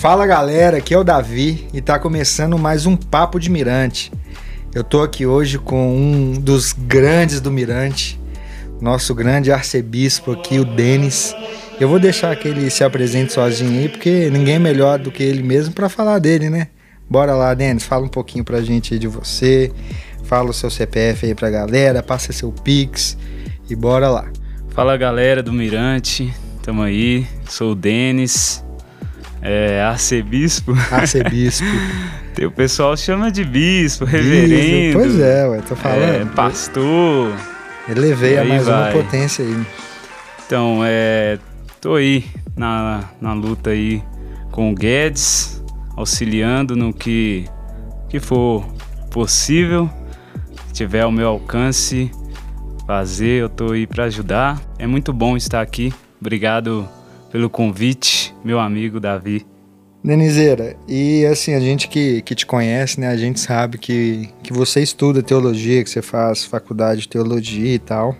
Fala galera, aqui é o Davi e tá começando mais um Papo de Mirante. Eu tô aqui hoje com um dos grandes do Mirante, nosso grande arcebispo aqui, o Denis. Eu vou deixar que ele se apresente sozinho aí, porque ninguém é melhor do que ele mesmo para falar dele, né? Bora lá, Denis, fala um pouquinho pra gente aí de você, fala o seu CPF aí pra galera, passa seu Pix e bora lá. Fala galera do Mirante, tamo aí, sou o Denis, é, arcebispo. Arcebispo. O pessoal chama de bispo, reverendo. Pois é, ué, tô falando. É, pastor. Elevei a mais uma vai. potência aí. Então, é, tô aí na, na luta aí com o Guedes, auxiliando no que, que for possível, que tiver ao meu alcance fazer, eu tô aí para ajudar. É muito bom estar aqui. Obrigado pelo convite, meu amigo Davi. Denizeira, e assim, a gente que, que te conhece, né, a gente sabe que, que você estuda teologia, que você faz faculdade de teologia e tal.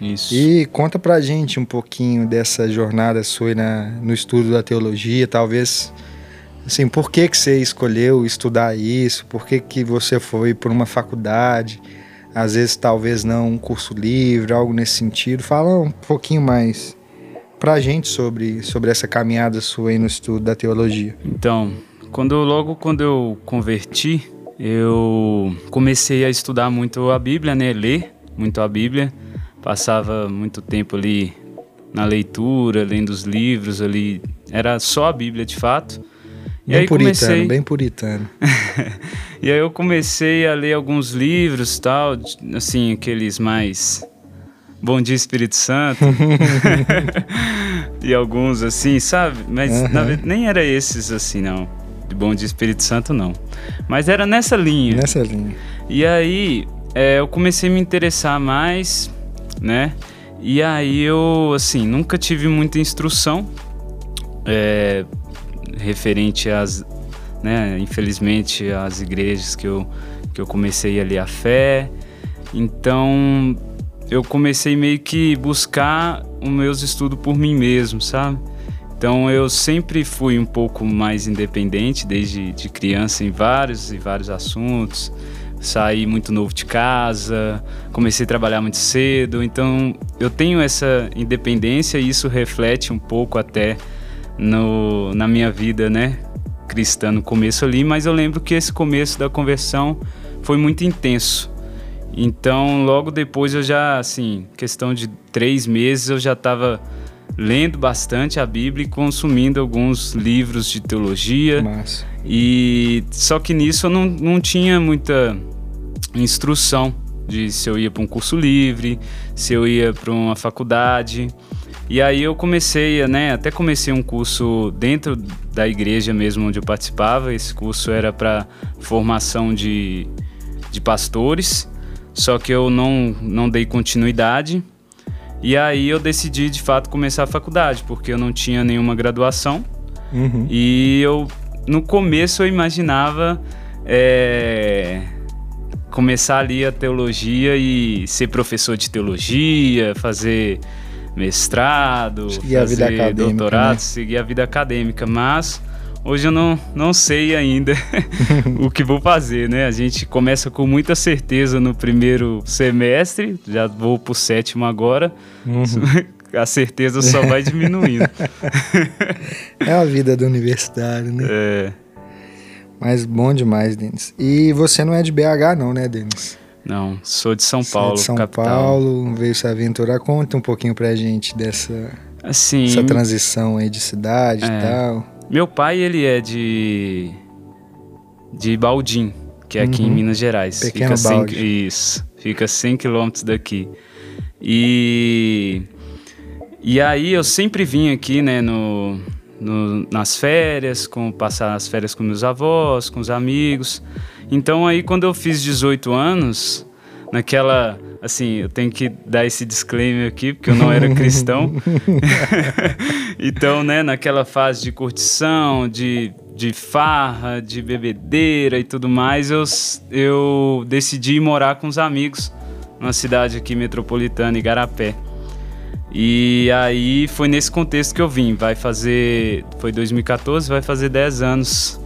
Isso. E conta pra gente um pouquinho dessa jornada sua na, no estudo da teologia, talvez, assim, por que que você escolheu estudar isso, por que que você foi por uma faculdade, às vezes talvez não um curso livre, algo nesse sentido. Fala um pouquinho mais pra gente sobre, sobre essa caminhada sua aí no estudo da teologia. Então, quando logo quando eu converti, eu comecei a estudar muito a Bíblia, né, ler muito a Bíblia. Passava muito tempo ali na leitura, lendo os livros ali, era só a Bíblia de fato. E Bem aí puritano, comecei, bem puritano. e aí eu comecei a ler alguns livros, tal, assim, aqueles mais Bom dia Espírito Santo. e alguns assim, sabe? Mas na Aham. verdade, nem era esses assim, não. De Bom dia Espírito Santo, não. Mas era nessa linha. Nessa linha. E aí é, eu comecei a me interessar mais, né? E aí eu, assim, nunca tive muita instrução é, referente às, né? Infelizmente, às igrejas que eu, que eu comecei ali a fé. Então eu comecei meio que buscar os meus estudos por mim mesmo, sabe? Então eu sempre fui um pouco mais independente desde de criança em vários e vários assuntos. Saí muito novo de casa, comecei a trabalhar muito cedo, então eu tenho essa independência e isso reflete um pouco até no, na minha vida, né, cristã no começo ali, mas eu lembro que esse começo da conversão foi muito intenso. Então, logo depois eu já, assim, questão de três meses, eu já estava lendo bastante a Bíblia e consumindo alguns livros de teologia. Massa. E só que nisso eu não, não tinha muita instrução de se eu ia para um curso livre, se eu ia para uma faculdade. E aí eu comecei, né, até comecei um curso dentro da igreja mesmo onde eu participava. Esse curso era para formação de, de pastores, só que eu não, não dei continuidade. E aí eu decidi de fato começar a faculdade, porque eu não tinha nenhuma graduação. Uhum. E eu, no começo, eu imaginava é, começar ali a teologia e ser professor de teologia, fazer mestrado, Seguir a vida fazer doutorado, né? seguir a vida acadêmica. Mas hoje eu não, não sei ainda o que vou fazer, né? A gente começa com muita certeza no primeiro semestre, já vou pro sétimo agora. Uhum. A certeza só vai diminuindo. É a vida do universitário, né? É. Mas bom demais, Denis. E você não é de BH, não, né, Denis? Não, sou de São é Paulo, São capital. Paulo, veio se aventurar. Conta um pouquinho pra gente dessa Assim, essa transição aí de cidade e É. tal. Meu pai ele é de de Baldim, que é aqui em Uhum. Minas Gerais. Pequeno fica 100, Balde. isso, fica 100 quilômetros daqui. E e aí eu sempre vim aqui, né, no, no- nas férias, com passar as férias com meus avós, com os amigos. Então aí quando eu fiz 18 anos, naquela assim, eu tenho que dar esse disclaimer aqui, porque eu não era cristão. então, né, naquela fase de curtição, de, de farra, de bebedeira e tudo mais, eu, eu decidi morar com os amigos numa cidade aqui metropolitana, Igarapé. E aí foi nesse contexto que eu vim. Vai fazer. Foi 2014, vai fazer 10 anos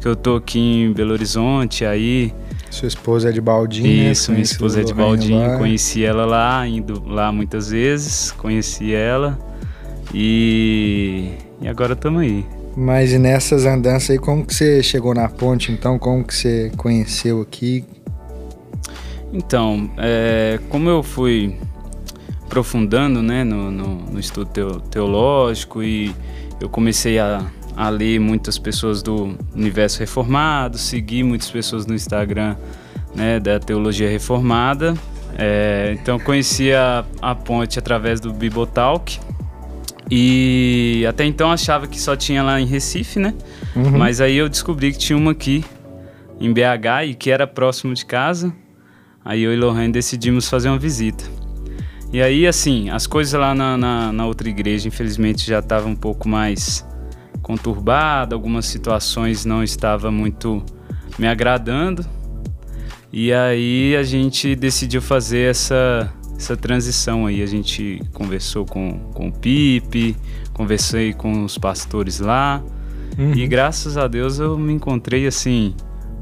que eu tô aqui em Belo Horizonte. Aí. Sua esposa é de Baldinho, Isso, né? minha esposa é de Baldinho. Lá. Conheci ela lá, indo lá muitas vezes. Conheci ela. E. E agora estamos aí. Mas e nessas andanças aí, como que você chegou na ponte, então? Como que você conheceu aqui? Então, é, como eu fui aprofundando né, no, no, no estudo teo, teológico e eu comecei a, a ler muitas pessoas do universo reformado, segui muitas pessoas no Instagram né, da teologia reformada. É, então conheci a, a ponte através do Bibotalk e até então achava que só tinha lá em Recife, né? Uhum. Mas aí eu descobri que tinha uma aqui em BH e que era próximo de casa. Aí eu e Lohan decidimos fazer uma visita. E aí, assim, as coisas lá na, na, na outra igreja, infelizmente, já estavam um pouco mais conturbadas, algumas situações não estavam muito me agradando. E aí a gente decidiu fazer essa, essa transição aí. A gente conversou com, com o Pipe, conversei com os pastores lá. Uhum. E graças a Deus eu me encontrei assim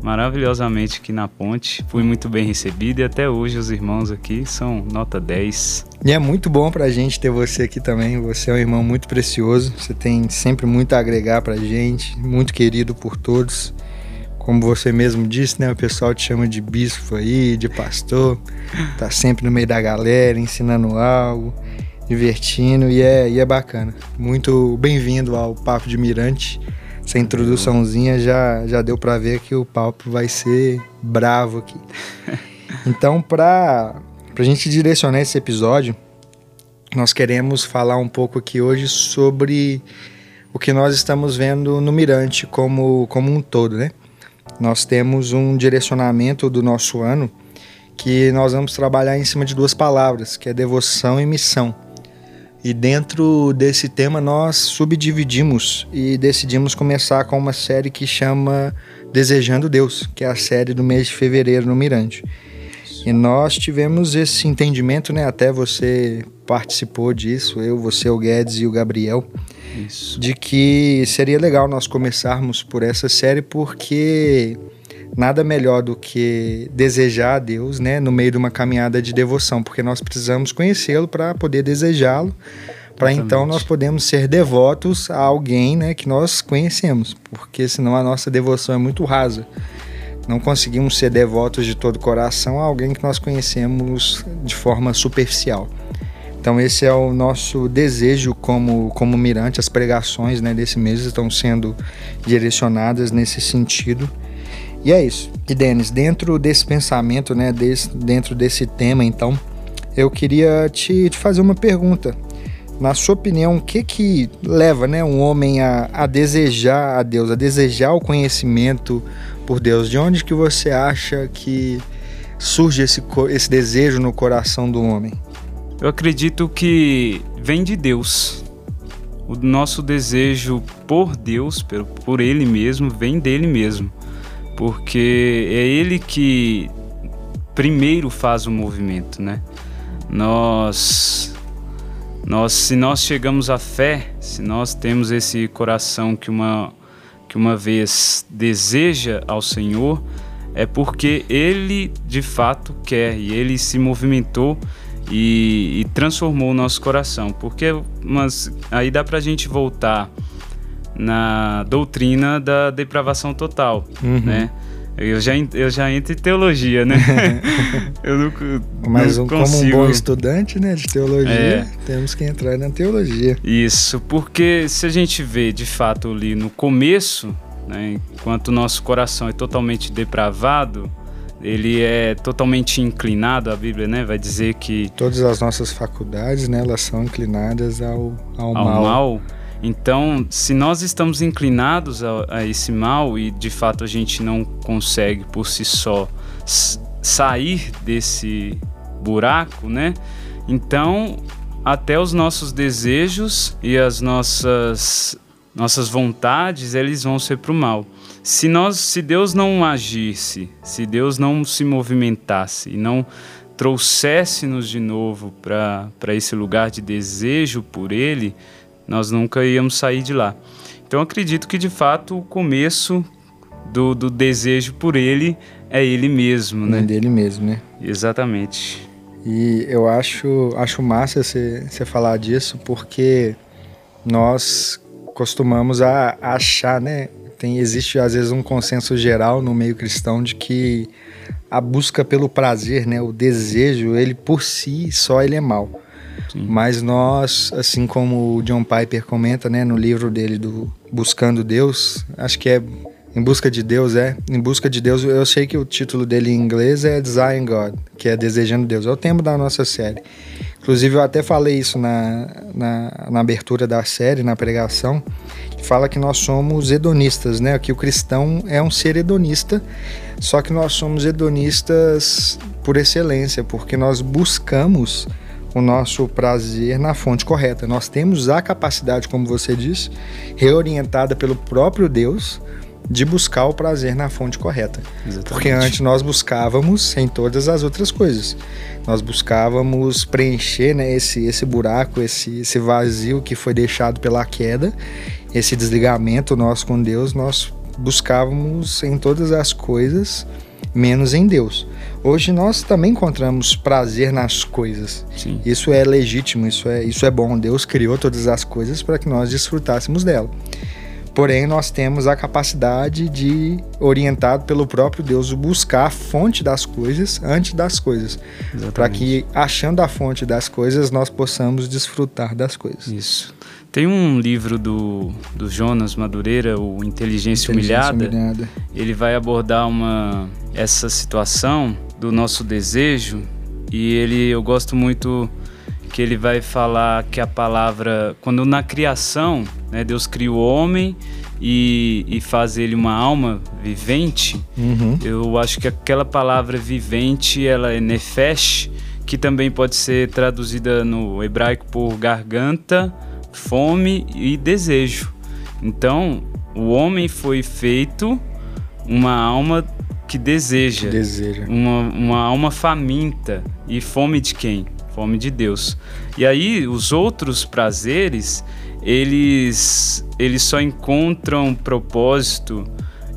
maravilhosamente aqui na ponte. Fui muito bem recebido e até hoje os irmãos aqui são nota 10. E é muito bom pra gente ter você aqui também. Você é um irmão muito precioso. Você tem sempre muito a agregar pra gente, muito querido por todos. Como você mesmo disse, né? O pessoal te chama de bispo aí, de pastor. Tá sempre no meio da galera, ensinando algo, divertindo e é, e é bacana. Muito bem-vindo ao Papo de Mirante essa introduçãozinha já, já deu para ver que o papo vai ser bravo aqui. Então, para a gente direcionar esse episódio, nós queremos falar um pouco aqui hoje sobre o que nós estamos vendo no Mirante como, como um todo, né? Nós temos um direcionamento do nosso ano que nós vamos trabalhar em cima de duas palavras, que é devoção e missão. E dentro desse tema nós subdividimos e decidimos começar com uma série que chama Desejando Deus, que é a série do mês de fevereiro no Mirante. E nós tivemos esse entendimento, né? Até você participou disso, eu, você, o Guedes e o Gabriel, Isso. de que seria legal nós começarmos por essa série porque nada melhor do que desejar a Deus, né, no meio de uma caminhada de devoção, porque nós precisamos conhecê-lo para poder desejá-lo, para então nós podemos ser devotos a alguém, né, que nós conhecemos, porque senão a nossa devoção é muito rasa. Não conseguimos ser devotos de todo o coração a alguém que nós conhecemos de forma superficial. Então esse é o nosso desejo como como mirante. As pregações né, desse mês estão sendo direcionadas nesse sentido. E é isso. E Denis, dentro desse pensamento, né, desse, dentro desse tema, então, eu queria te, te, fazer uma pergunta. Na sua opinião, o que que leva, né, um homem a, a desejar a Deus, a desejar o conhecimento por Deus? De onde que você acha que surge esse, esse desejo no coração do homem? Eu acredito que vem de Deus. O nosso desejo por Deus, por, por Ele mesmo, vem dele mesmo porque é ele que primeiro faz o movimento, né? Nós, nós, se nós chegamos à fé, se nós temos esse coração que uma que uma vez deseja ao Senhor, é porque Ele de fato quer e Ele se movimentou e, e transformou o nosso coração. Porque, mas aí dá para a gente voltar na doutrina da depravação total, uhum. né? Eu já, eu já entro em teologia, né? eu não, Mas não como um bom estudante né, de teologia, é. temos que entrar na teologia. Isso, porque se a gente vê de fato ali no começo, né, enquanto o nosso coração é totalmente depravado, ele é totalmente inclinado, a Bíblia né, vai dizer que... Todas as nossas faculdades, né, elas são inclinadas ao, ao, ao mal. mal então, se nós estamos inclinados a, a, esse mal e de fato a gente não consegue por si só sair desse buraco, né? Então, até os nossos desejos e as nossas nossas vontades, eles vão ser para o mal. Se nós, se Deus não agisse, se Deus não se movimentasse e não trouxesse-nos de novo para esse lugar de desejo por Ele, nós nunca íamos sair de lá. Então acredito que de fato o começo do, do desejo por Ele é Ele mesmo, né? É dele mesmo, né? Exatamente. E eu acho, acho massa você falar disso, porque nós costumamos a, a achar, né? Tem, existe às vezes um consenso geral no meio cristão de que a busca pelo prazer, né, o desejo, ele por si só ele é mal. Mas nós, assim como o John Piper comenta, né, no livro dele do Buscando Deus, acho que é em busca de Deus, é. Em busca de Deus, eu sei que o título dele em inglês é Desiring God, que é Desejando Deus. É o tema da nossa série. Inclusive, eu até falei isso na, na, na abertura da série, na pregação. Fala que nós somos hedonistas, né? Que o cristão é um ser hedonista, só que nós somos hedonistas por excelência, porque nós buscamos o nosso prazer na fonte correta. Nós temos a capacidade, como você disse, reorientada pelo próprio Deus de buscar o prazer na fonte correta. Exatamente. Porque antes nós buscávamos em todas as outras coisas. Nós buscávamos preencher né, esse, esse buraco, esse, esse vazio que foi deixado pela queda, esse desligamento nosso com Deus, nós buscávamos em todas as coisas, menos em Deus. Hoje nós também encontramos prazer nas coisas. Sim. Isso é legítimo, isso é, isso é bom. Deus criou todas as coisas para que nós desfrutássemos dela. Porém, nós temos a capacidade de, orientado pelo próprio Deus, buscar a fonte das coisas antes das coisas. Para que, achando a fonte das coisas, nós possamos desfrutar das coisas. Isso. Tem um livro do, do Jonas Madureira, o Inteligência, Inteligência Humilhada. Humilhada. Ele vai abordar uma, essa situação do nosso desejo e ele eu gosto muito que ele vai falar que a palavra, quando na criação, né, Deus cria o homem e, e faz ele uma alma vivente, uhum. eu acho que aquela palavra vivente, ela é nefesh, que também pode ser traduzida no hebraico por garganta, fome e desejo. Então, o homem foi feito uma alma que deseja, deseja. Uma, uma alma faminta e fome de quem? Fome de Deus. E aí os outros prazeres, eles eles só encontram propósito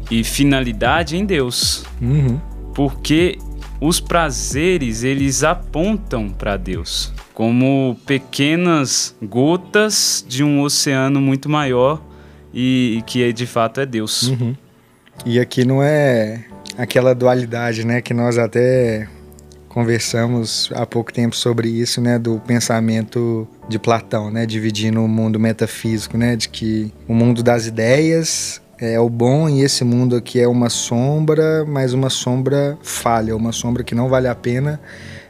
e finalidade em Deus. Uhum. Porque os prazeres, eles apontam para Deus, como pequenas gotas de um oceano muito maior e, e que de fato é Deus. Uhum. E aqui não é aquela dualidade, né, que nós até conversamos há pouco tempo sobre isso, né, do pensamento de Platão, né, dividindo o mundo metafísico, né, de que o mundo das ideias é o bom e esse mundo aqui é uma sombra, mas uma sombra falha, uma sombra que não vale a pena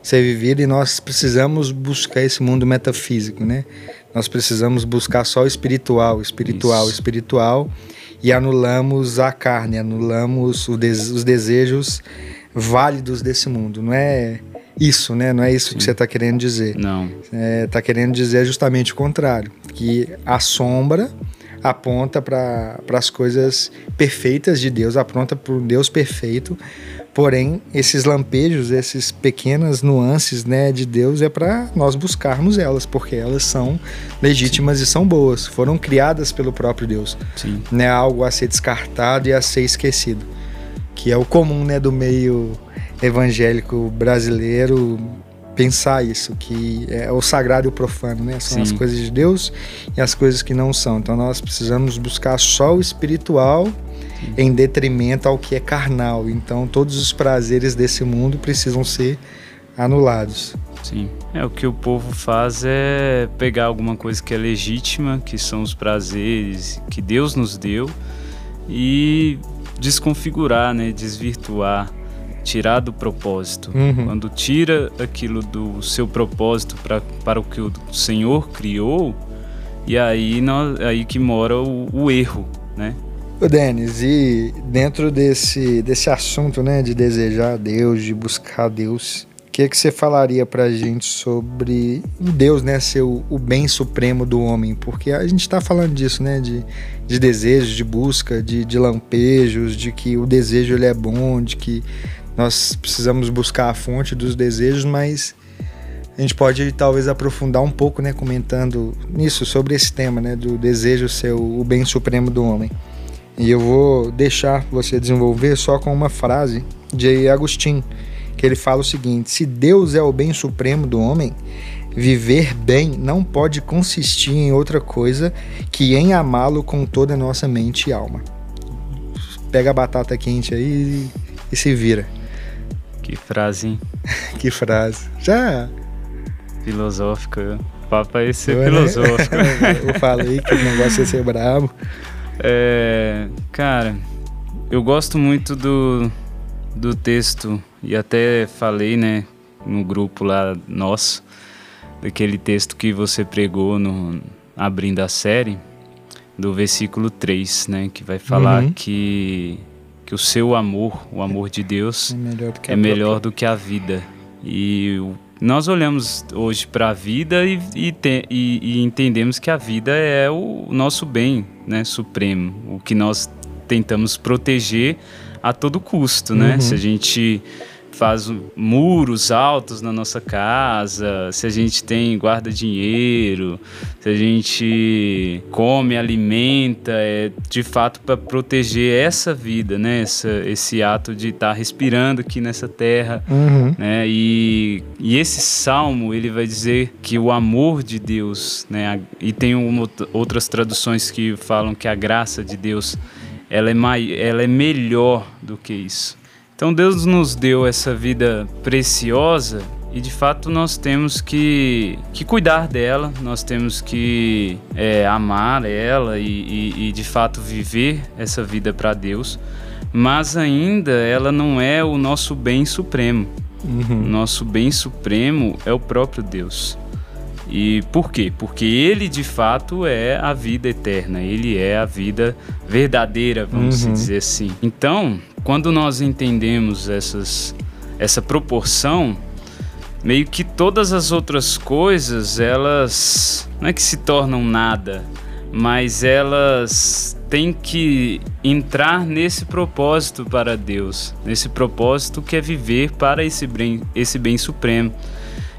ser vivida e nós precisamos buscar esse mundo metafísico, né? Nós precisamos buscar só o espiritual, espiritual, Isso. espiritual e anulamos a carne, anulamos os desejos válidos desse mundo. Não é isso, né? Não é isso Sim. que você está querendo dizer. Não. Está é, tá querendo dizer justamente o contrário, que a sombra aponta para as coisas perfeitas de Deus, aponta para o Deus perfeito. Porém, esses lampejos, essas pequenas nuances, né, de Deus é para nós buscarmos elas, porque elas são legítimas Sim. e são boas, foram criadas pelo próprio Deus. Sim. Não é algo a ser descartado e a ser esquecido que é o comum né, do meio evangélico brasileiro pensar isso, que é o sagrado e o profano, né? São Sim. as coisas de Deus e as coisas que não são. Então nós precisamos buscar só o espiritual Sim. em detrimento ao que é carnal. Então todos os prazeres desse mundo precisam ser anulados. Sim. É o que o povo faz é pegar alguma coisa que é legítima, que são os prazeres que Deus nos deu e desconfigurar, né, desvirtuar, tirar do propósito. Uhum. Quando tira aquilo do seu propósito pra, para o que o Senhor criou, e aí, nós, aí que mora o, o erro, né? O Denis, e dentro desse, desse assunto, né, de desejar Deus, de buscar Deus, que, que você falaria pra gente sobre Deus, né, ser o, o bem supremo do homem? Porque a gente está falando disso, né, de, de desejos, de busca, de, de lampejos, de que o desejo ele é bom, de que nós precisamos buscar a fonte dos desejos, mas a gente pode talvez aprofundar um pouco, né, comentando nisso sobre esse tema, né, do desejo ser o bem supremo do homem. E eu vou deixar você desenvolver só com uma frase de Agostinho, que ele fala o seguinte: se Deus é o bem supremo do homem, viver bem não pode consistir em outra coisa que em amá-lo com toda a nossa mente e alma. Pega a batata quente aí e se vira. Que frase, hein? que frase. Já filosófica. O papo é ser filosófico. eu falei que o negócio é ser brabo. É, cara, eu gosto muito do, do texto e até falei, né, no grupo lá nosso, daquele texto que você pregou no abrindo a série, do versículo 3, né, que vai falar uhum. que que o seu amor, o amor de Deus, é melhor do que, é melhor do que a vida. E nós olhamos hoje para a vida e, e, te, e, e, entendemos que a vida é o nosso bem né, supremo, o que nós tentamos proteger a todo custo, né? Uhum. Se a gente faz muros altos na nossa casa, se a gente tem guarda dinheiro, se a gente come, alimenta, é de fato para proteger essa vida, né? Essa, esse ato de estar tá respirando aqui nessa terra, uhum. né? E, e esse salmo ele vai dizer que o amor de Deus, né? E tem uma, outras traduções que falam que a graça de Deus ela é, mai, ela é melhor do que isso. Então Deus nos deu essa vida preciosa e de fato nós temos que, que cuidar dela, nós temos que é, amar ela e, e, e de fato viver essa vida para Deus, mas ainda ela não é o nosso bem supremo. Uhum. Nosso bem supremo é o próprio Deus. E por quê? Porque ele de fato é a vida eterna, ele é a vida verdadeira, vamos uhum. dizer assim. Então, quando nós entendemos essas, essa proporção, meio que todas as outras coisas, elas não é que se tornam nada, mas elas têm que entrar nesse propósito para Deus, nesse propósito que é viver para esse bem, esse bem supremo.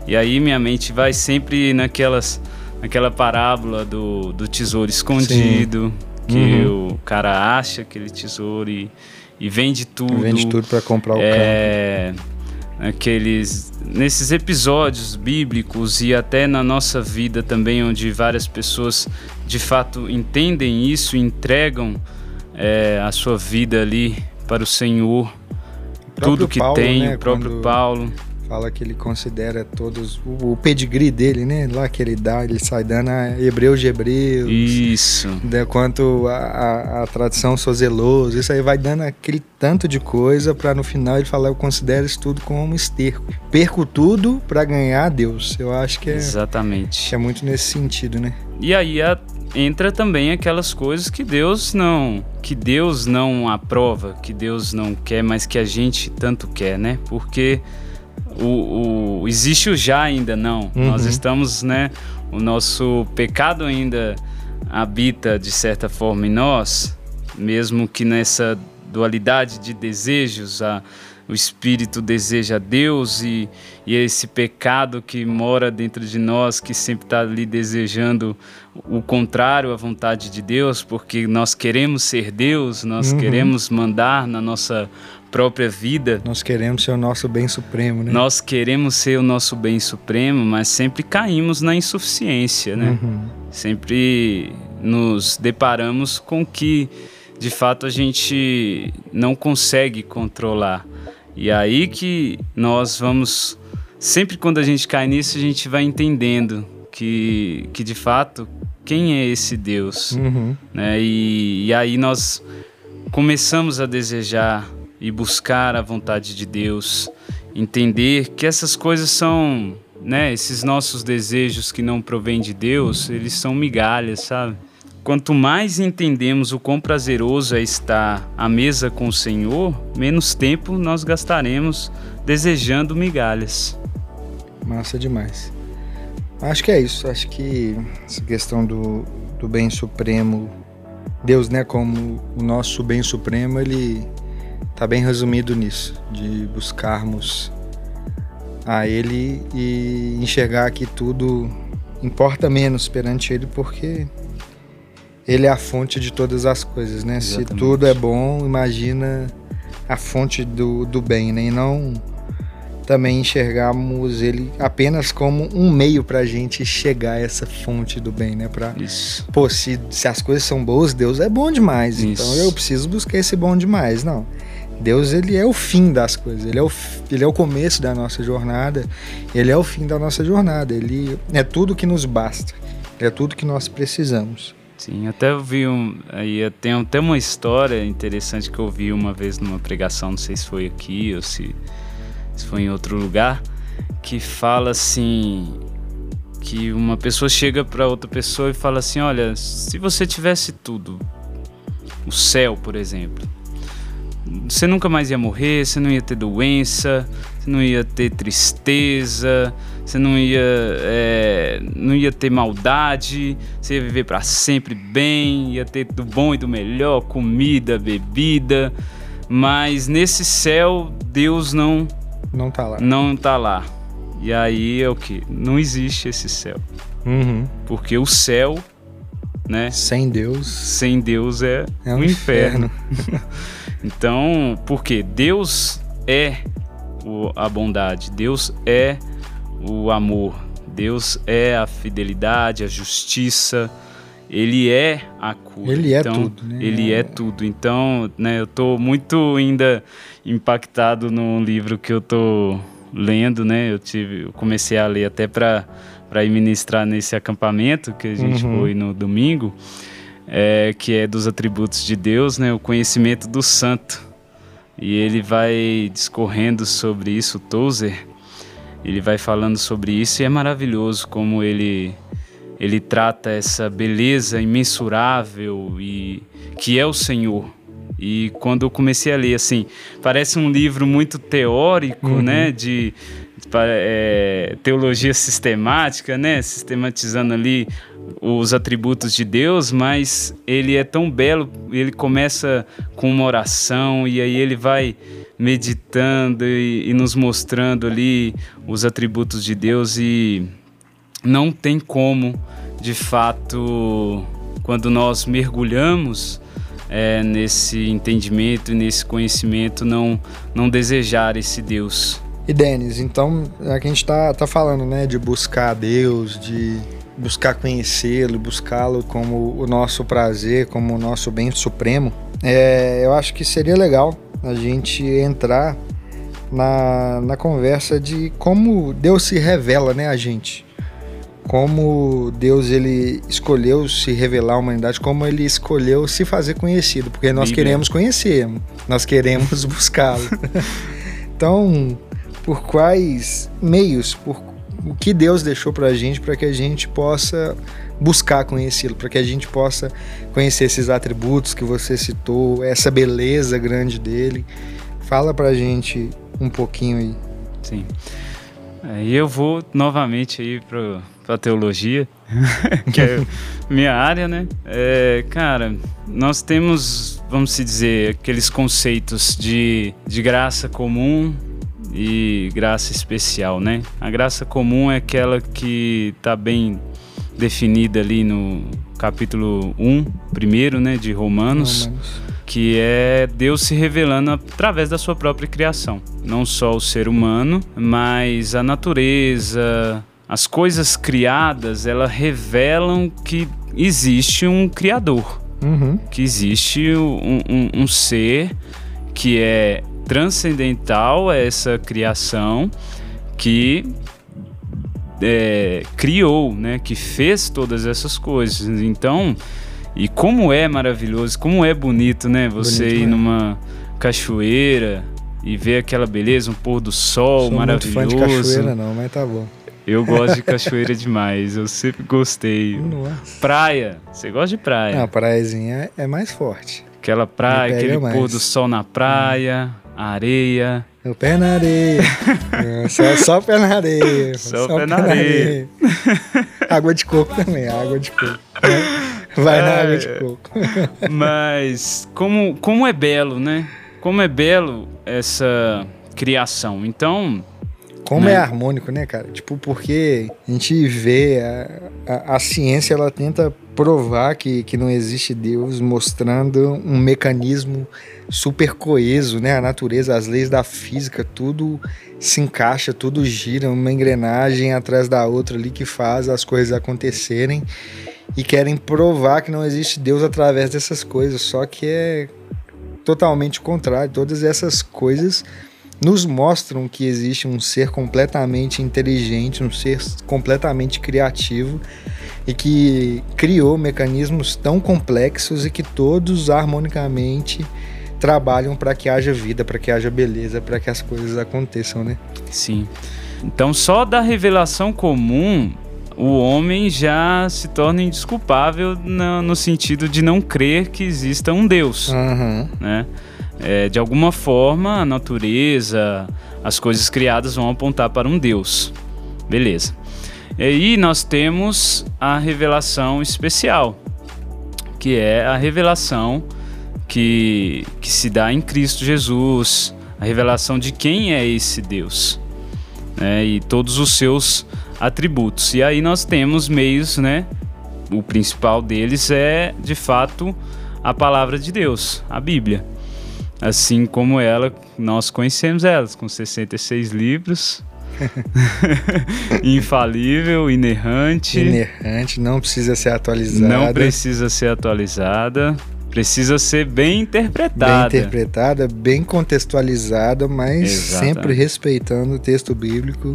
E aí minha mente vai sempre naquelas, naquela parábola do, do tesouro escondido, Sim. que uhum. o cara acha aquele tesouro e e vende tudo. Vende tudo para comprar o é, campo. Aqueles, nesses episódios bíblicos e até na nossa vida também, onde várias pessoas de fato entendem isso, entregam é, a sua vida ali para o Senhor, o tudo que Paulo, tem, né? o próprio Quando... Paulo fala que ele considera todos o, o pedigree dele, né? Lá que ele dá, ele sai dando a Hebreus de Hebreus. Isso. Né? Quanto a, a, a tradição sou zeloso, isso aí vai dando aquele tanto de coisa para no final ele falar eu considero isso tudo como esterco. Perco tudo para ganhar Deus. Eu acho que é Exatamente. É muito nesse sentido, né? E aí a, entra também aquelas coisas que Deus não que Deus não aprova, que Deus não quer, mas que a gente tanto quer, né? Porque o, o, existe o já ainda não. Uhum. Nós estamos, né? O nosso pecado ainda habita de certa forma em nós, mesmo que nessa dualidade de desejos, a, o espírito deseja Deus e, e esse pecado que mora dentro de nós, que sempre está ali desejando o contrário à vontade de Deus, porque nós queremos ser Deus, nós uhum. queremos mandar na nossa própria vida. Nós queremos ser o nosso bem supremo, né? Nós queremos ser o nosso bem supremo, mas sempre caímos na insuficiência, né? Uhum. Sempre nos deparamos com que de fato a gente não consegue controlar. E aí que nós vamos sempre quando a gente cai nisso, a gente vai entendendo que, que de fato quem é esse Deus, uhum. né? E, e aí nós começamos a desejar e buscar a vontade de Deus, entender que essas coisas são, né, esses nossos desejos que não provêm de Deus, eles são migalhas, sabe? Quanto mais entendemos o quão prazeroso é estar à mesa com o Senhor, menos tempo nós gastaremos desejando migalhas. Massa demais. Acho que é isso. Acho que essa questão do, do bem supremo, Deus, né, como o nosso bem supremo, ele tá bem resumido nisso, de buscarmos a Ele e enxergar que tudo importa menos perante Ele, porque Ele é a fonte de todas as coisas, né? Exatamente. Se tudo é bom, imagina a fonte do, do bem, né? E não também enxergarmos ele apenas como um meio para a gente chegar a essa fonte do bem, né? Para, pô, se, se as coisas são boas, Deus é bom demais. Isso. Então eu preciso buscar esse bom demais, não. Deus ele é o fim das coisas, ele é o, ele é o começo da nossa jornada, ele é o fim da nossa jornada, ele é tudo que nos basta, é tudo que nós precisamos. Sim, até vi um, aí tem até uma história interessante que eu vi uma vez numa pregação, não sei se foi aqui ou se se foi em outro lugar, que fala assim que uma pessoa chega para outra pessoa e fala assim: "Olha, se você tivesse tudo, o céu, por exemplo, você nunca mais ia morrer, você não ia ter doença, você não ia ter tristeza, você não ia, é, não ia ter maldade, você ia viver para sempre bem, ia ter do bom e do melhor, comida, bebida, mas nesse céu Deus não não tá lá. Não tá lá. E aí é o que? Não existe esse céu. Uhum. Porque o céu, né? Sem Deus. Sem Deus é, é um, um inferno. inferno. então, porque Deus é o, a bondade, Deus é o amor, Deus é a fidelidade, a justiça. Ele é a cura. Ele é então, tudo, né? Ele é tudo. Então, né, eu tô muito ainda impactado no livro que eu tô lendo, né? Eu tive, eu comecei a ler até para para ir ministrar nesse acampamento que a gente uhum. foi no domingo, é, que é dos atributos de Deus, né? O conhecimento do santo. E ele vai discorrendo sobre isso, Tozer. Ele vai falando sobre isso e é maravilhoso como ele ele trata essa beleza imensurável e que é o Senhor. E quando eu comecei a ler, assim, parece um livro muito teórico, uhum. né, de, de é, teologia sistemática, né, sistematizando ali os atributos de Deus, mas ele é tão belo, ele começa com uma oração e aí ele vai meditando e, e nos mostrando ali os atributos de Deus e não tem como, de fato, quando nós mergulhamos é, nesse entendimento e nesse conhecimento, não, não desejar esse Deus. E Denis, então, é que a gente está tá falando, né, de buscar Deus, de buscar conhecê-lo, buscá-lo como o nosso prazer, como o nosso bem supremo, é, eu acho que seria legal a gente entrar na, na conversa de como Deus se revela né, a gente como Deus ele escolheu se revelar à humanidade, como ele escolheu se fazer conhecido, porque nós Bíblia. queremos conhecer, nós queremos buscá-lo. então, por quais meios, por o que Deus deixou para a gente para que a gente possa buscar conhecê-lo, para que a gente possa conhecer esses atributos que você citou, essa beleza grande dele. Fala para a gente um pouquinho aí. Sim. E eu vou novamente aí para para teologia, que é minha área, né? É, cara, nós temos, vamos se dizer, aqueles conceitos de, de graça comum e graça especial, né? A graça comum é aquela que está bem definida ali no capítulo 1, primeiro, né, de Romanos. Romanos que é Deus se revelando através da sua própria criação. Não só o ser humano, mas a natureza, as coisas criadas, elas revelam que existe um criador, uhum. que existe um, um, um, ser que é transcendental a essa criação, que é, criou, né, que fez todas essas coisas. Então, e como é maravilhoso, como é bonito, né, você bonito, ir né? numa cachoeira e ver aquela beleza, um pôr do sol Sou maravilhoso. Muito fã de cachoeira não, mas tá bom. Eu gosto de cachoeira demais, eu sempre gostei. Nossa. Praia, você gosta de praia? Não, a praiazinha é mais forte. Aquela praia, aquele mais. pôr do sol na praia. Areia. O pé na areia. só, só pé na areia. Só, só pé, na, areia. areia. água de coco também, água de coco. Vai é, na água de coco. Mas como, como é belo, né? como é belo essa criação. Então, como né? é harmônico, né, cara? Tipo, porque a gente vê a, a, a, ciência, ela tenta provar que, que não existe Deus, mostrando um mecanismo super coeso, né? A natureza, as leis da física, tudo se encaixa, tudo gira, uma engrenagem atrás da outra ali que faz as coisas acontecerem e querem provar que não existe Deus através dessas coisas, só que é totalmente contrário. Todas essas coisas nos mostram que existe um ser completamente inteligente, um ser completamente criativo e que criou mecanismos tão complexos e que todos harmonicamente trabalham para que haja vida, para que haja beleza, para que as coisas aconteçam, né? Sim. Então, só da revelação comum, o homem já se torna indisculpável no, no sentido de não crer que exista um Deus, uhum. né? É, de alguma forma, a natureza, as coisas criadas vão apontar para um Deus. Beleza. E aí nós temos a revelação especial, que é a revelação que, que se dá em Cristo Jesus, a revelação de quem é esse Deus né, e todos os seus atributos. E aí nós temos meios, né? O principal deles é, de fato, a palavra de Deus, a Bíblia assim como ela, nós conhecemos elas, com 66 livros. Infalível, inerrante. Inerrante, não precisa ser atualizada. Não precisa ser atualizada. Precisa ser bem interpretada. Bem interpretada, bem contextualizada, mas Exatamente. sempre respeitando o texto bíblico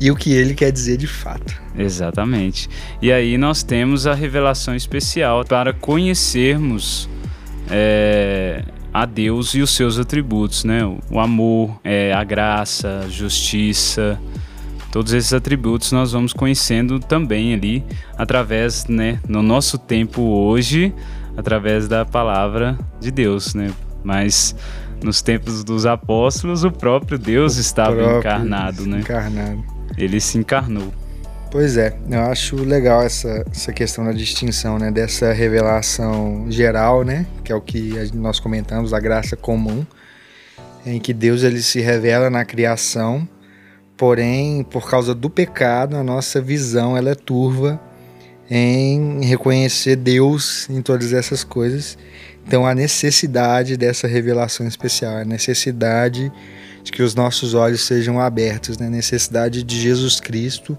e o que ele quer dizer de fato. Exatamente. E aí nós temos a revelação especial para conhecermos é, a Deus e os seus atributos, né? O amor, é, a graça, a justiça, todos esses atributos nós vamos conhecendo também ali através, né, no nosso tempo hoje, através da palavra de Deus, né? Mas nos tempos dos apóstolos, o próprio Deus o estava próprio encarnado, né? Encarnado. Ele se encarnou. Pois é, eu acho legal essa, essa questão da distinção, né, dessa revelação geral, né, que é o que nós comentamos, a graça comum, em que Deus ele se revela na criação, porém, por causa do pecado, a nossa visão ela é turva em reconhecer Deus em todas essas coisas. Então, a necessidade dessa revelação especial, a necessidade de que os nossos olhos sejam abertos, né, a necessidade de Jesus Cristo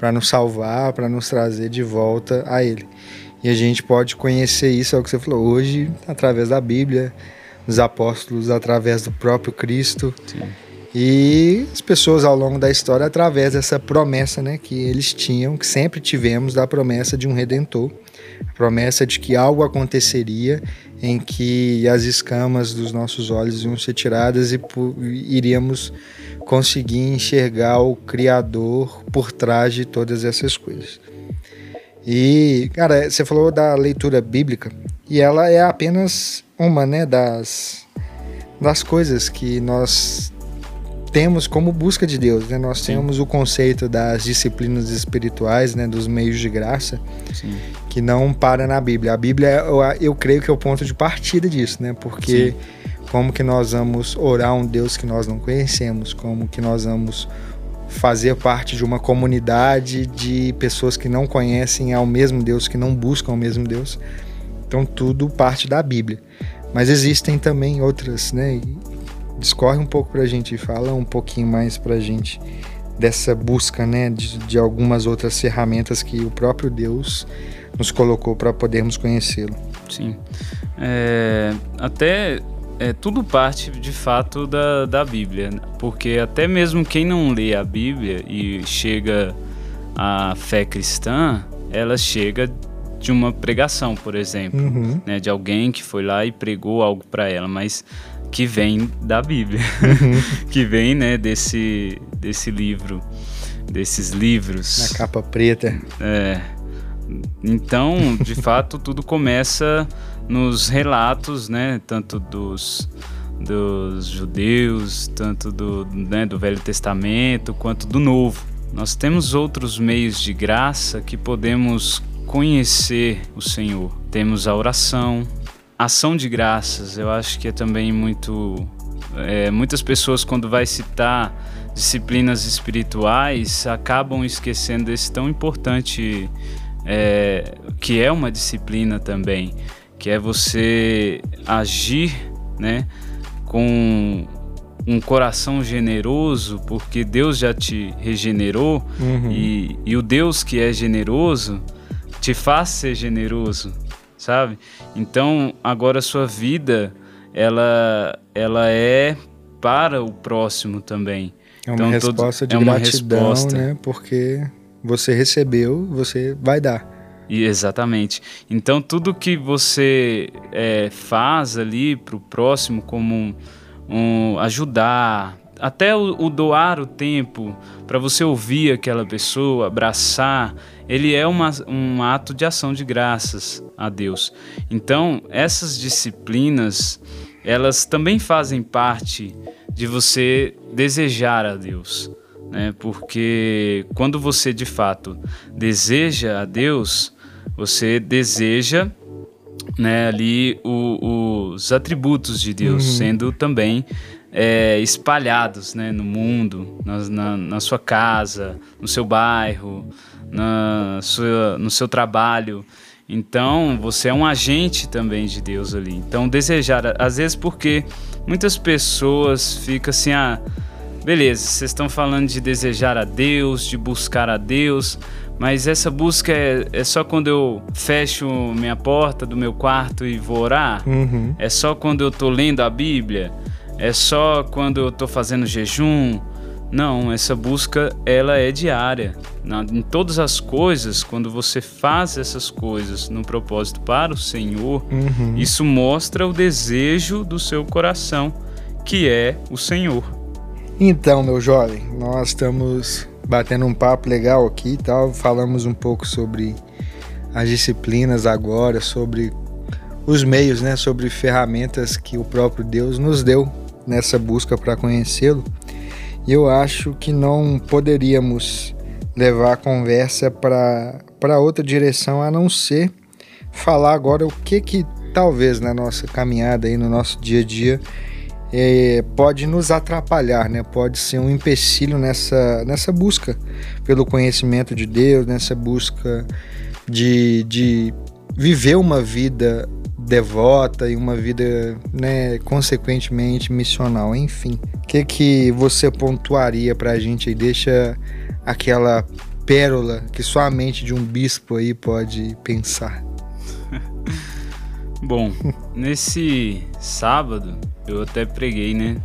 para nos salvar, para nos trazer de volta a Ele. E a gente pode conhecer isso, é o que você falou, hoje, através da Bíblia, dos apóstolos, através do próprio Cristo. Sim. E as pessoas ao longo da história, através dessa promessa né, que eles tinham, que sempre tivemos, da promessa de um redentor, promessa de que algo aconteceria em que as escamas dos nossos olhos iam ser tiradas e iríamos conseguir enxergar o Criador por trás de todas essas coisas. E, cara, você falou da leitura bíblica e ela é apenas uma, né, das, das coisas que nós temos como busca de Deus, né? Nós Sim. temos o conceito das disciplinas espirituais, né, dos meios de graça, Sim. que não para na Bíblia. A Bíblia, eu, eu creio que é o ponto de partida disso, né? Porque Sim como que nós vamos orar um Deus que nós não conhecemos, como que nós vamos fazer parte de uma comunidade de pessoas que não conhecem ao mesmo Deus, que não buscam o mesmo Deus. Então tudo parte da Bíblia. Mas existem também outras, né? Discorre um pouco para a gente, fala um pouquinho mais para a gente dessa busca, né, de, de algumas outras ferramentas que o próprio Deus nos colocou para podermos conhecê-lo. Sim. É, até é tudo parte de fato da, da Bíblia, porque até mesmo quem não lê a Bíblia e chega à fé cristã, ela chega de uma pregação, por exemplo, uhum. né, de alguém que foi lá e pregou algo para ela, mas que vem da Bíblia, uhum. que vem, né, desse desse livro, desses livros. Na capa preta. É. Então, de fato, tudo começa nos relatos, né, tanto dos, dos judeus, tanto do, né, do Velho Testamento, quanto do Novo. Nós temos outros meios de graça que podemos conhecer o Senhor. Temos a oração, ação de graças, eu acho que é também muito. É, muitas pessoas, quando vai citar disciplinas espirituais, acabam esquecendo esse tão importante é, que é uma disciplina também, que é você agir, né, com um coração generoso, porque Deus já te regenerou uhum. e, e o Deus que é generoso te faz ser generoso, sabe? Então agora a sua vida ela ela é para o próximo também. É uma então, resposta todo, de é gratidão, resposta. né? Porque você recebeu, você vai dar. E exatamente. Então tudo que você é, faz ali para o próximo, como um, um, ajudar, até o, o, doar o tempo para você ouvir aquela pessoa, abraçar, ele é uma, um ato de ação de graças a Deus. Então essas disciplinas elas também fazem parte de você desejar a Deus né? Porque quando você de fato deseja a Deus, você deseja né, ali o, os atributos de Deus uhum. sendo também é, espalhados né, no mundo, na, na, na, sua casa, no seu bairro, na sua, no seu trabalho. Então, você é um agente também de Deus ali. Então, desejar, às vezes, porque muitas pessoas ficam assim, ah, beleza, vocês estão falando de desejar a Deus, de buscar a Deus, mas essa busca é, é, só quando eu fecho minha porta do meu quarto e vou orar? Uhum. É só quando eu tô lendo a Bíblia? É só quando eu tô fazendo jejum? Não, essa busca ela é diária. Na, em todas as coisas, quando você faz essas coisas no propósito para o Senhor, uhum. isso mostra o desejo do seu coração, que é o Senhor. Então, meu jovem, nós estamos batendo um papo legal aqui e tal. Falamos um pouco sobre as disciplinas agora, sobre os meios, né, sobre ferramentas que o próprio Deus nos deu nessa busca para conhecê-lo. E eu acho que não poderíamos levar a conversa para outra direção a não ser falar agora o que que talvez na nossa caminhada aí no nosso dia a dia é, pode nos atrapalhar, né? pode ser um empecilho nessa, nessa busca pelo conhecimento de Deus, nessa busca de, de viver uma vida devota e uma vida, né, consequentemente missional, enfim. O que que você pontuaria para a gente aí? Deixa aquela pérola que só a mente de um bispo aí pode pensar. Bom, nesse sábado eu até preguei, né?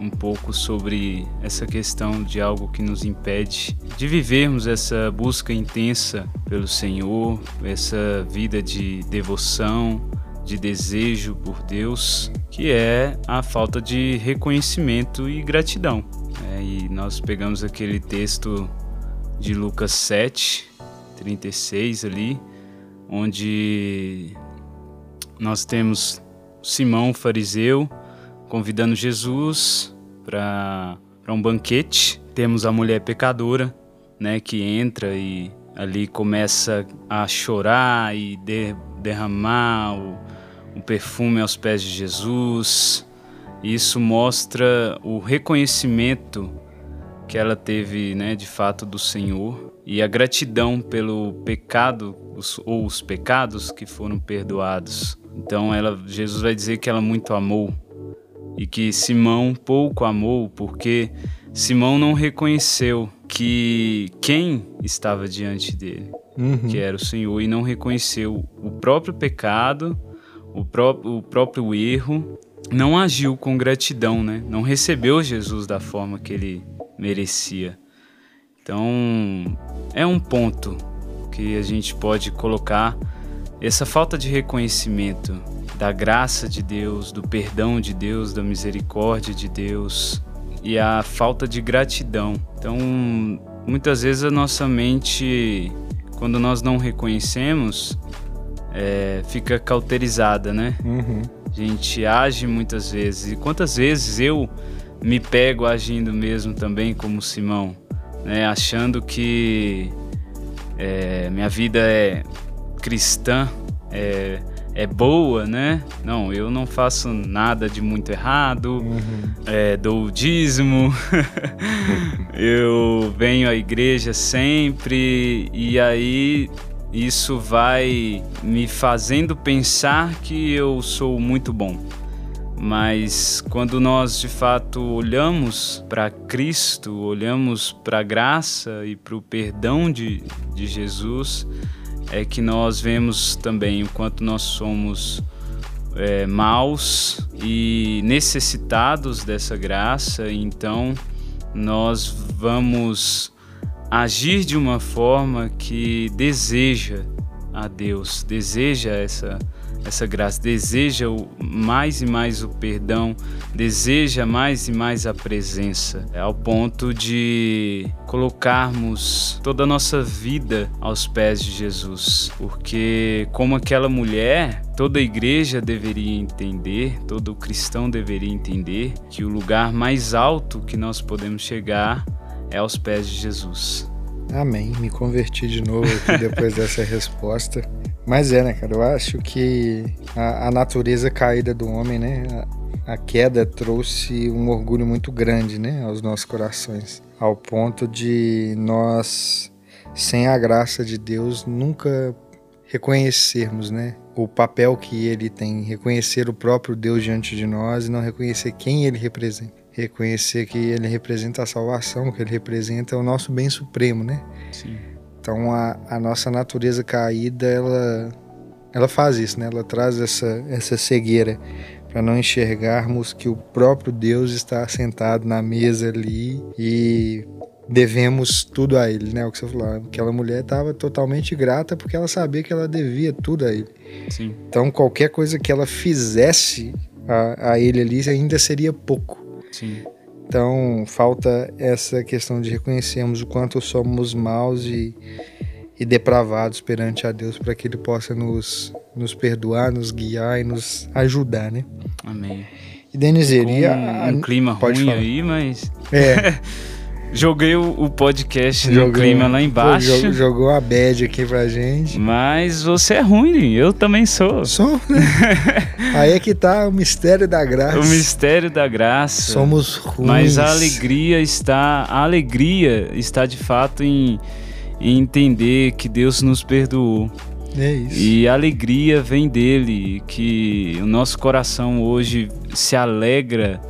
Um pouco sobre essa questão de algo que nos impede de vivermos essa busca intensa pelo Senhor, essa vida de devoção, de desejo por Deus, que é a falta de reconhecimento e gratidão. É, e nós pegamos aquele texto de Lucas 7, 36 ali, onde nós temos Simão, fariseu, convidando Jesus para um banquete. Temos a mulher pecadora, né, que entra e ali começa a chorar e de, derramar o, o perfume aos pés de Jesus. Isso mostra o reconhecimento que ela teve, né, de fato, do Senhor e a gratidão pelo pecado os, ou os pecados que foram perdoados. Então, ela, Jesus vai dizer que ela muito amou e que Simão pouco amou porque Simão não reconheceu que quem estava diante dele, uhum. que era o Senhor, e não reconheceu o próprio pecado, o, pró o próprio erro, não agiu com gratidão, né? Não recebeu Jesus da forma que ele merecia. Então, é um ponto que a gente pode colocar essa falta de reconhecimento da graça de Deus, do perdão de Deus, da misericórdia de Deus e a falta de gratidão. Então, muitas vezes a nossa mente, quando nós não reconhecemos, é, fica cauterizada, né? Uhum. A gente age muitas vezes. E quantas vezes eu me pego agindo mesmo também como Simão, né? Achando que é, minha vida é cristã, é, é boa, né? Não, eu não faço nada de muito errado, uhum. é, dou dízimo, eu venho à igreja sempre e aí isso vai me fazendo pensar que eu sou muito bom. Mas quando nós de fato olhamos para Cristo, olhamos para a graça e para o perdão de, de Jesus, é que nós vemos também o quanto nós somos é, maus e necessitados dessa graça, então nós vamos agir de uma forma que deseja a Deus, deseja essa essa graça, deseja mais e mais o perdão, deseja mais e mais a presença, ao ponto de colocarmos toda a nossa vida aos pés de Jesus. Porque, como aquela mulher, toda a igreja deveria entender, todo cristão deveria entender que o lugar mais alto que nós podemos chegar é aos pés de Jesus. Amém. Me converti de novo aqui depois dessa resposta. Mas é, né, cara? Eu acho que a, a natureza caída do homem, né? A, a, queda trouxe um orgulho muito grande, né? Aos nossos corações. Ao ponto de nós, sem a graça de Deus, nunca reconhecermos, né? O papel que ele tem, reconhecer o próprio Deus diante de nós e não reconhecer quem ele representa reconhecer que ele representa a salvação, que ele representa o nosso bem supremo, né? Sim. Então a, a nossa natureza caída, ela, ela faz isso, né? Ela traz essa, essa cegueira para não enxergarmos que o próprio Deus está sentado na mesa ali e devemos tudo a ele, né? O que você falou, aquela mulher estava totalmente grata porque ela sabia que ela devia tudo a ele. Sim. Então qualquer coisa que ela fizesse a, a ele ali ainda seria pouco. Sim. Então, falta essa questão de reconhecermos o quanto somos maus e, e depravados perante a Deus para que Ele possa nos, nos perdoar, nos guiar e nos ajudar, né? Amém. E Denise, um, um clima ruim falar. aí, mas... É... Joguei o, podcast Jogou, no clima lá embaixo. Jogou, jogou a bad aqui pra gente. Mas você é ruim, eu também sou. Sou, né? Aí é que tá o mistério da graça. O mistério da graça. Somos ruins. Mas a alegria está, a alegria está de fato em, em entender que Deus nos perdoou. É isso. E a alegria vem dele, que o nosso coração hoje se alegra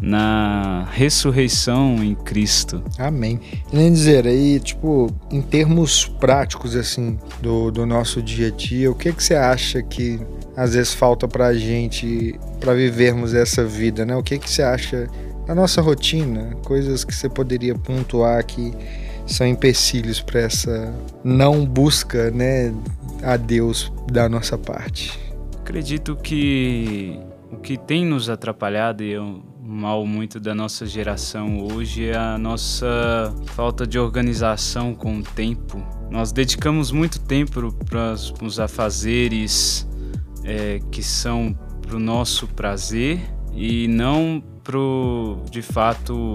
na ressurreição em Cristo. Amém. E nem dizer aí, tipo, em termos práticos, assim, do, do nosso dia a dia, o que, que você acha que às vezes falta pra gente para vivermos essa vida, né? O que, que você acha da nossa rotina? Coisas que você poderia pontuar que são empecilhos para essa não busca, né, a Deus da nossa parte. Acredito que o que tem nos atrapalhado, e eu mal muito da nossa geração hoje é a nossa falta de organização com o tempo. Nós dedicamos muito tempo para os afazeres é, que são para o nosso prazer e não para de fato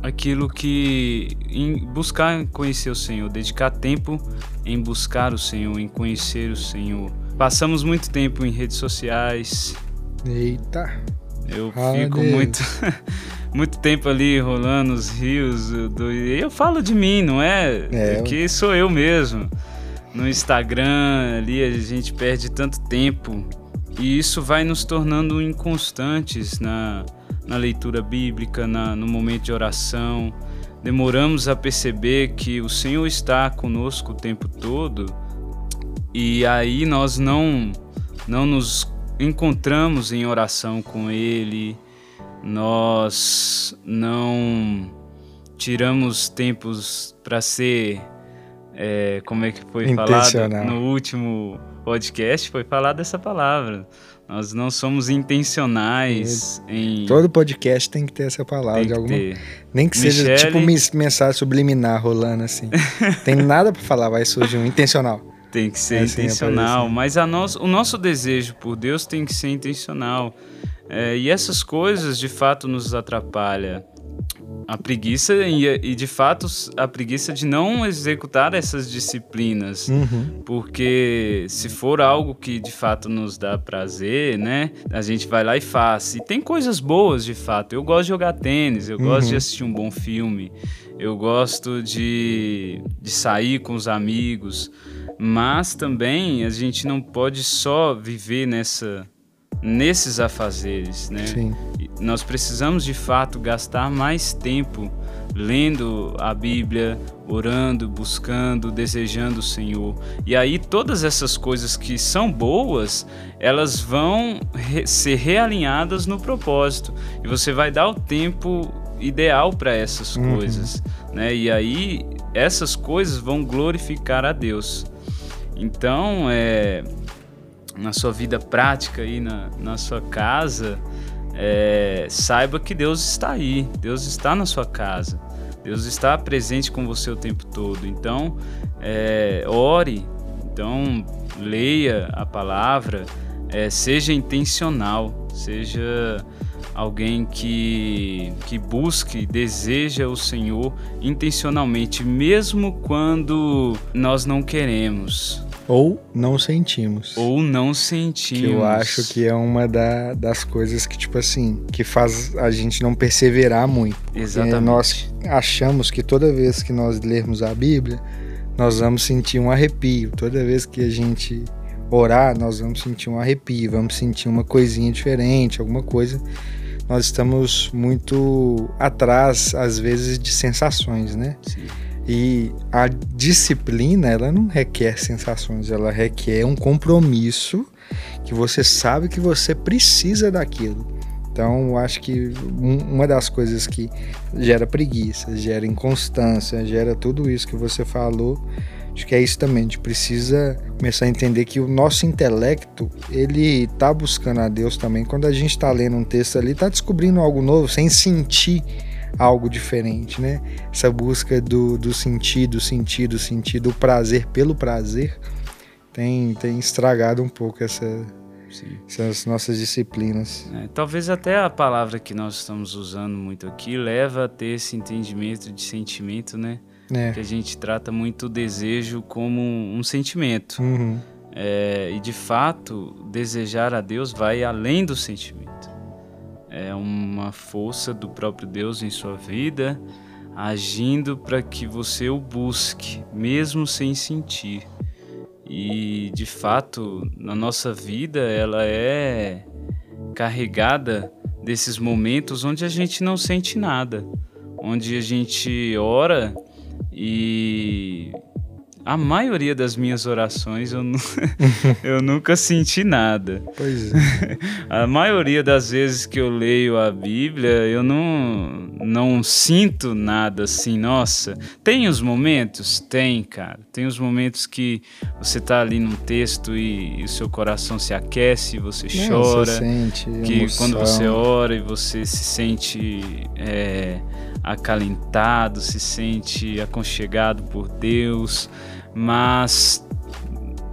aquilo que buscar conhecer o Senhor, dedicar tempo em buscar o Senhor, em conhecer o Senhor. Passamos muito tempo em redes sociais. Eita. Eu fico muito, muito tempo ali rolando os rios. Do, e eu falo de mim, não é? é que sou eu mesmo. No Instagram ali a gente perde tanto tempo. E isso vai nos tornando inconstantes na, na leitura bíblica, na, no momento de oração. Demoramos a perceber que o Senhor está conosco o tempo todo. E aí nós não, não nos encontramos em oração com Ele, nós não tiramos tempos para ser, é, como é que foi falado no último podcast, foi falado essa palavra. Nós não somos intencionais em. Todo podcast tem que ter essa palavra de alguma. Ter. Nem que Michele... seja tipo mensagem subliminar rolando assim. tem nada para falar, vai surgir um intencional. Tem que ser é, intencional, mas a nós, o nosso desejo por Deus tem que ser intencional. É, e essas coisas de fato nos atrapalham. A preguiça e, e, de fato a preguiça de não executar essas disciplinas, Uhum. porque se for algo que de fato nos dá prazer, né, a gente vai lá e faz. E tem coisas boas de fato. Eu gosto de jogar tênis, eu gosto de Uhum. assistir um bom filme, eu gosto de, de sair com os amigos, mas também a gente não pode só viver nessa nesses afazeres, né? Sim. Nós precisamos de fato gastar mais tempo lendo a Bíblia, orando, buscando, desejando o Senhor. E aí todas essas coisas que são boas, elas vão re- ser realinhadas no propósito. E você vai dar o tempo ideal para essas Uhum. coisas, né? E aí essas coisas vão glorificar a Deus. Então, é, na sua vida prática aí na, na sua casa, é, saiba que Deus está aí, Deus está na sua casa, Deus está presente com você o tempo todo. Então, é, ore, então leia a palavra, é, seja intencional, seja alguém que, que busque, deseja o Senhor intencionalmente, mesmo quando nós não queremos Ou não sentimos. ou não sentimos. Que eu acho que é uma da- das coisas que, tipo assim, que faz a gente não perseverar muito. Exatamente. nós achamos que toda vez que nós lermos a Bíblia, nós vamos sentir um arrepio. Toda vez que a gente orar, nós vamos sentir um arrepio, vamos sentir uma coisinha diferente, alguma coisa. Nós estamos muito atrás, às vezes, de sensações, né? Sim. E a disciplina, ela não requer sensações, ela requer um compromisso que você sabe que você precisa daquilo. Então, acho que um- uma das coisas que gera preguiça, gera inconstância, gera tudo isso que você falou, acho que é isso também. A gente precisa começar a entender que o nosso intelecto, ele tá buscando a Deus também. Quando a gente tá lendo um texto ali, tá descobrindo algo novo, sem sentir algo diferente, né? Essa busca do, do sentido, sentido, sentido, o prazer pelo prazer, tem, tem estragado um pouco essa, Sim. essas nossas disciplinas. É, talvez até a palavra que nós estamos usando muito aqui leva a ter esse entendimento de sentimento, né? né? Que a gente trata muito o desejo como um sentimento. Uhum. É, e de fato, desejar a Deus vai além do sentimento. É uma força do próprio Deus em sua vida, agindo para que você o busque, mesmo sem sentir. E de fato, na nossa vida, ela é carregada desses momentos onde a gente não sente nada, onde a gente ora e a maioria das minhas orações eu, eu nunca senti nada. Pois é. A maioria das vezes que eu leio a Bíblia, eu não, não sinto nada assim, nossa. Tem os momentos? Tem, cara. Tem os momentos que você tá ali num texto e, e o seu coração se aquece, você Não, chora Você sente que emoção. quando você ora e você se sente é, acalentado, se sente aconchegado por Deus, mas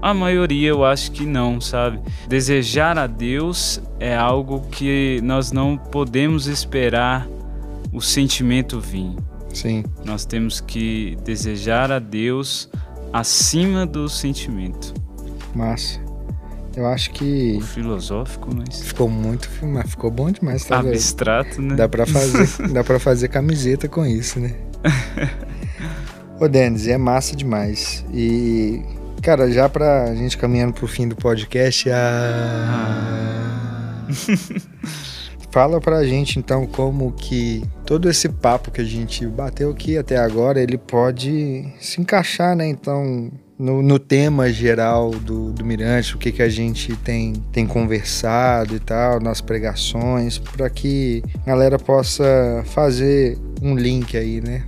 a maioria eu acho que não, sabe? Desejar a Deus é algo que nós não podemos esperar o sentimento vir. Sim, Nós temos que desejar a Deus acima do sentimento. massa. Eu acho que Filosófico, mas ficou muito, mas ficou bom demais, tá? velho? abstrato, né? Dá pra fazer, dá para fazer camiseta com isso, né? Ô, Denis, é massa demais. E, cara, já pra gente caminhando pro fim do podcast, a... fala pra gente então como que todo esse papo que a gente bateu aqui até agora, ele pode se encaixar, né? Então, no, no tema geral do, do Mirante, o que, que a gente tem, tem conversado e tal, nas pregações, para que a galera possa fazer um link aí, né?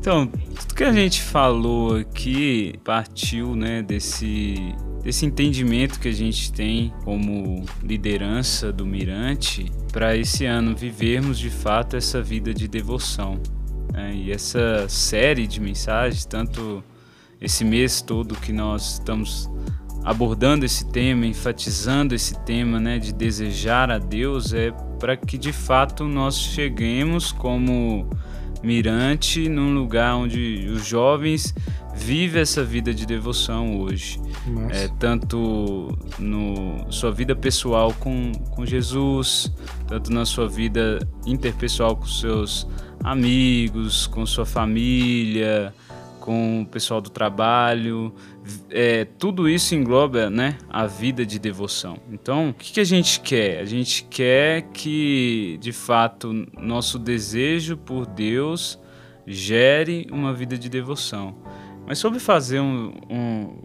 Então, tudo que a gente falou aqui partiu, né, desse, desse entendimento que a gente tem como liderança do Mirante para esse ano vivermos de fato essa vida de devoção. né? E essa série de mensagens, tanto esse mês todo que nós estamos abordando esse tema, enfatizando esse tema, né, de desejar a Deus, é para que de fato nós cheguemos como Mirante num lugar onde os jovens vivem essa vida de devoção hoje. É, tanto no sua vida pessoal com, com Jesus, tanto na sua vida interpessoal com seus amigos, com sua família, com o pessoal do trabalho. É, tudo isso engloba né, a vida de devoção. Então, o que, que a gente quer? A gente quer que, de fato, nosso desejo por Deus gere uma vida de devoção. Mas sobre fazer um, um,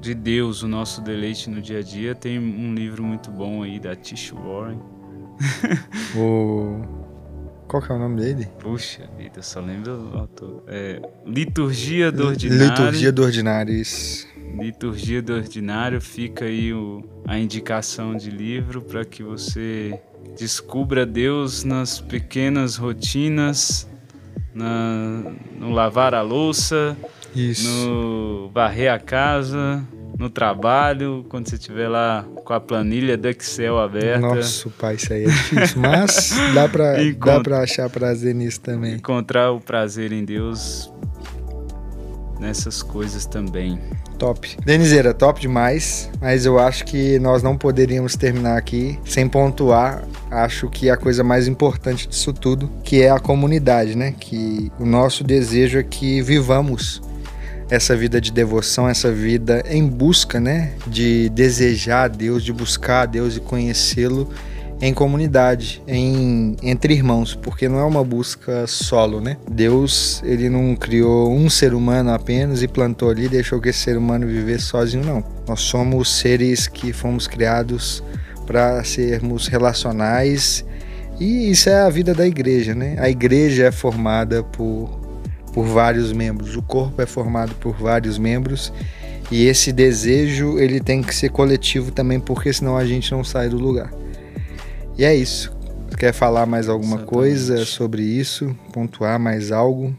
de Deus o nosso deleite no dia a dia, tem um livro muito bom aí da Tish Warren. Qual que é o nome dele? Puxa vida, eu só lembro o autor. É, Liturgia do Ordinário. Liturgia do Ordinário, isso. Liturgia do Ordinário, fica aí o, a indicação de livro para que você descubra Deus nas pequenas rotinas, na, no lavar a louça, isso. no varrer a casa, no trabalho, quando você estiver lá com a planilha do Excel aberta. Nossa, pai, isso aí é difícil, mas dá para Encont... dá pra achar prazer nisso também. Encontrar o prazer em Deus nessas coisas também. Top. Denizeira, top demais, mas eu acho que nós não poderíamos terminar aqui sem pontuar, acho que a coisa mais importante disso tudo, que é a comunidade, né? Que o nosso desejo é que vivamos essa vida de devoção, essa vida em busca, né, de desejar a Deus, de buscar a Deus e conhecê-lo em comunidade, em entre irmãos, porque não é uma busca solo, né? Deus, ele não criou um ser humano apenas e plantou ali, deixou que esse ser humano viver sozinho, não. Nós somos seres que fomos criados para sermos relacionais e isso é a vida da igreja, né? A igreja é formada por por vários membros. O corpo é formado por vários membros e esse desejo ele tem que ser coletivo também, porque senão a gente não sai do lugar. E é isso. Quer falar mais alguma Exatamente. coisa sobre isso? Pontuar mais algo?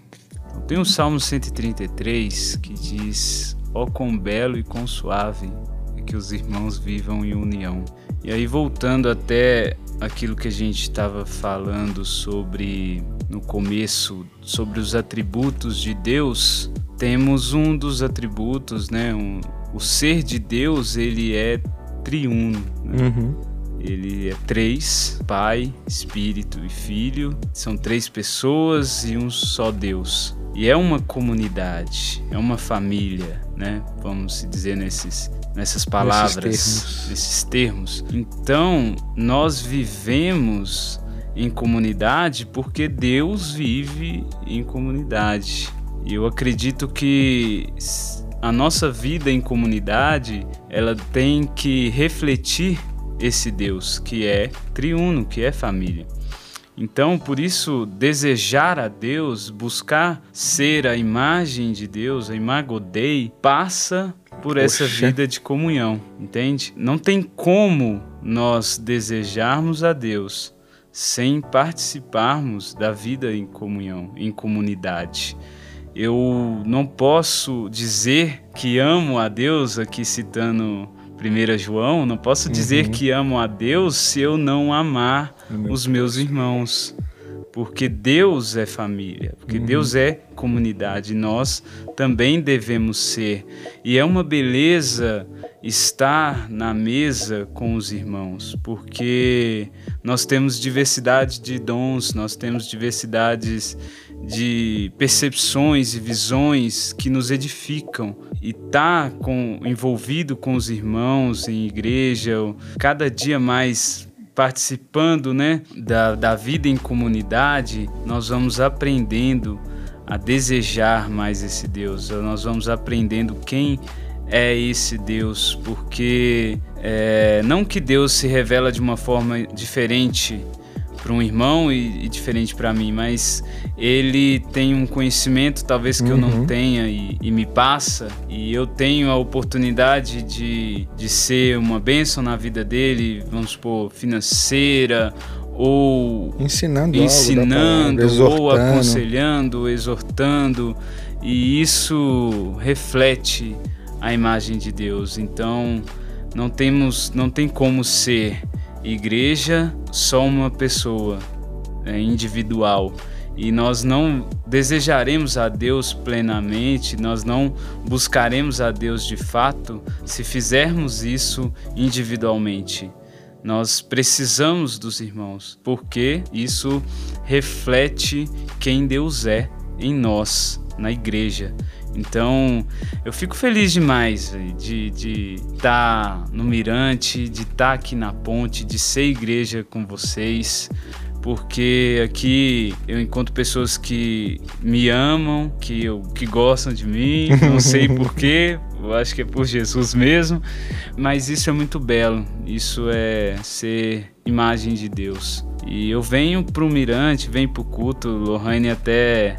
Tem o Salmo 133 que diz: Ó oh, quão belo e quão suave é que os irmãos vivam em união. E aí, voltando até aquilo que a gente estava falando sobre no começo sobre os atributos de Deus, temos um dos atributos, né? Um, o ser de Deus ele é triuno. Né? Uhum. Ele é três: Pai, Espírito e Filho. São três pessoas e um só Deus. E é uma comunidade, é uma família, né? Vamos dizer nesses nessas palavras, nesses termos. nesses termos. Então, nós vivemos em comunidade porque Deus vive em comunidade. E eu acredito que a nossa vida em comunidade, ela tem que refletir esse Deus que é triuno, que é família. Então, por isso, desejar a Deus, buscar ser a imagem de Deus, a imago Dei, passa por Poxa. essa vida de comunhão, entende? Não tem como nós desejarmos a Deus sem participarmos da vida em comunhão, em comunidade. Eu não posso dizer que amo a Deus, aqui citando 1 João, não posso dizer uhum. que amo a Deus se eu não amar Meu os meus irmãos. Porque Deus é família, porque uhum. Deus é comunidade, nós também devemos ser. E é uma beleza estar na mesa com os irmãos, porque nós temos diversidade de dons, nós temos diversidades de percepções e visões que nos edificam. E tá com, envolvido com os irmãos em igreja, cada dia mais participando né, da, da vida em comunidade, nós vamos aprendendo a desejar mais esse Deus, nós vamos aprendendo quem é esse Deus, porque é, não que Deus se revela de uma forma diferente para um irmão e, e diferente para mim, mas ele tem um conhecimento talvez que uhum. eu não uhum. tenha e, e, me passa, e eu tenho a oportunidade de, de ser uma bênção na vida dele, vamos supor, financeira ou ensinando, ensinando ou aconselhando, exortando, e isso reflete a imagem de Deus. Então, não temos, não tem como ser igreja só uma pessoa é, individual. e nós não desejaremos a Deus plenamente, nós não buscaremos a Deus de fato se fizermos isso individualmente. Nós precisamos dos irmãos, porque isso reflete quem Deus é em nós, na igreja. Então, eu fico feliz demais de estar tá no Mirante, de estar tá aqui na ponte, de ser igreja com vocês porque aqui eu encontro pessoas que me amam, que, eu, que gostam de mim, não sei porquê, eu acho que é por Jesus mesmo, mas isso é muito belo, isso é ser imagem de Deus. E eu venho para o Mirante, venho para o culto, Lohane até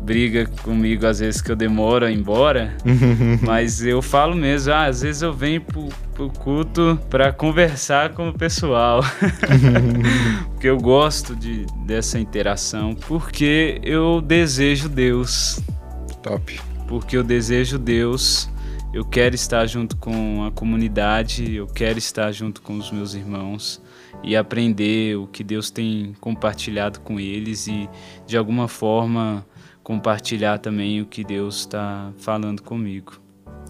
briga comigo às vezes que eu demoro a ir embora, mas eu falo mesmo, ah, às vezes eu venho pro, pro culto para conversar com o pessoal, porque eu gosto de, dessa interação, porque eu desejo Deus. Top. Porque eu desejo Deus, eu quero estar junto com a comunidade, eu quero estar junto com os meus irmãos e aprender o que Deus tem compartilhado com eles e de alguma forma compartilhar também o que Deus está falando comigo.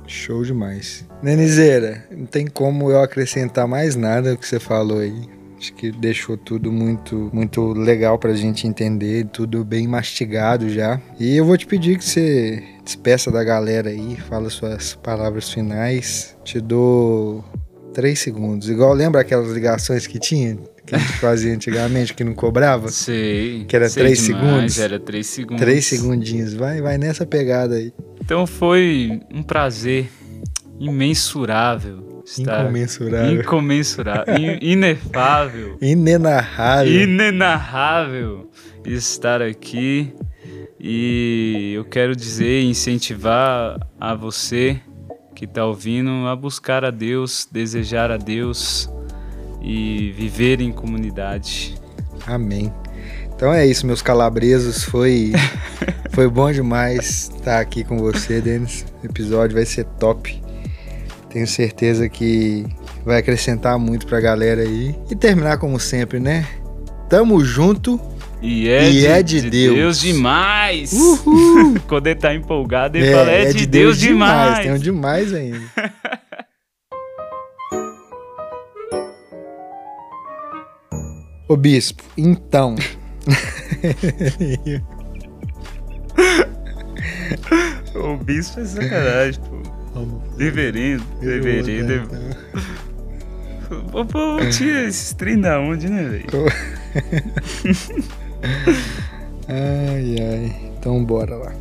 Show demais. Nenizeira, não tem como eu acrescentar mais nada que você falou aí. Acho que deixou tudo muito, muito legal pra gente entender, tudo bem mastigado já. E eu vou te pedir que você despeça da galera aí, fala suas palavras finais. Te dou três segundos. Igual lembra aquelas ligações que tinha? Que a gente fazia antigamente, que não cobrava? Sei. Que era sei três demais, segundos. Era três segundos. Três segundinhos. Vai, vai nessa pegada aí. Então foi um prazer imensurável. Estar Incomensurável. Incomensurável. in, inefável. Inenarrável. Inenarrável estar aqui. E eu quero dizer, incentivar a você que está ouvindo a buscar a Deus, desejar a Deus e viver em comunidade. Amém. Então é isso, meus calabresos. Foi, foi bom demais estar aqui com você, Denis. O episódio vai ser top. Tenho certeza que vai acrescentar muito pra galera aí. E terminar como sempre, né? Tamo junto. E é, e de, é de, de Deus. Deus. demais. Uhul. Quando ele tá empolgado, ele fala, é, de, Deus, demais. Tem um demais ainda. Ô bispo, então. o bispo é sacanagem, pô. Reverendo, reverendo. Pô, pô, tira esses trem da onde, né, velho? ai, ai. Então bora lá.